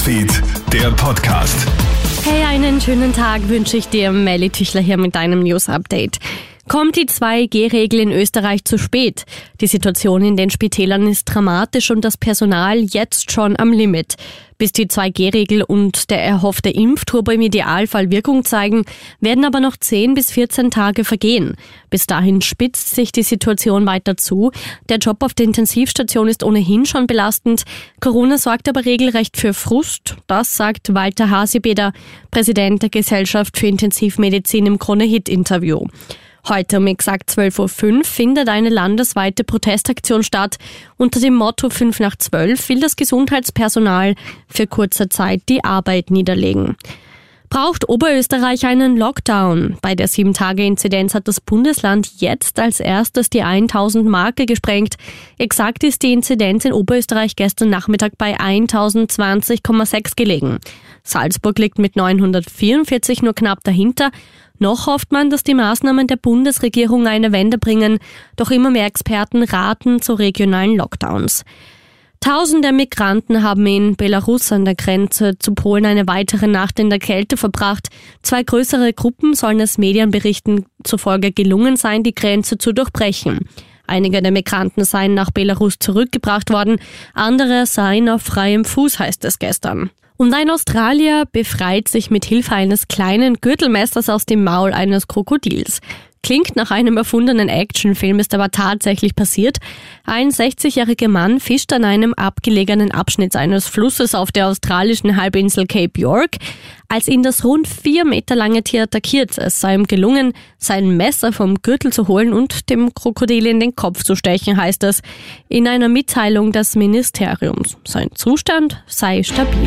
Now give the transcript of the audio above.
Newsfeed, der Podcast. Hey, einen schönen Tag wünsche ich dir. Melly Tischler hier mit deinem News Update. Kommt die 2G-Regel in Österreich zu spät? Die Situation in den Spitälern ist dramatisch und das Personal jetzt schon am Limit. Bis die 2G-Regel und der erhoffte Impfturbo im Idealfall Wirkung zeigen, werden aber noch 10 bis 14 Tage vergehen. Bis dahin spitzt sich die Situation weiter zu. Der Job auf der Intensivstation ist ohnehin schon belastend. Corona sorgt aber regelrecht für Frust. Das sagt Walter Hasebeder, Präsident der Gesellschaft für Intensivmedizin im Krone-Hit-Interview. Heute um exakt 12.05 Uhr findet eine landesweite Protestaktion statt. Unter dem Motto 5 nach 12 will das Gesundheitspersonal für kurze Zeit die Arbeit niederlegen. Braucht Oberösterreich einen Lockdown? Bei der 7-Tage-Inzidenz hat das Bundesland jetzt als erstes die 1000-Marke gesprengt. Exakt ist die Inzidenz in Oberösterreich gestern Nachmittag bei 1020,6 gelegen. Salzburg liegt mit 944 nur knapp dahinter. Noch hofft man, dass die Maßnahmen der Bundesregierung eine Wende bringen, doch immer mehr Experten raten zu regionalen Lockdowns. Tausende Migranten haben in Belarus an der Grenze zu Polen eine weitere Nacht in der Kälte verbracht. Zwei größere Gruppen sollen es Medienberichten zufolge gelungen sein, die Grenze zu durchbrechen. Einige der Migranten seien nach Belarus zurückgebracht worden, andere seien auf freiem Fuß, heißt es gestern. Und ein Australier befreit sich mit Hilfe eines kleinen Gürtelmessers aus dem Maul eines Krokodils. Klingt nach einem erfundenen Actionfilm, ist aber tatsächlich passiert. Ein 60-jähriger Mann fischt an einem abgelegenen Abschnitt eines Flusses auf der australischen Halbinsel Cape York, als ihn das rund vier Meter lange Tier attackiert. Es sei ihm gelungen, sein Messer vom Gürtel zu holen und dem Krokodil in den Kopf zu stechen, heißt es in einer Mitteilung des Ministeriums. Sein Zustand sei stabil.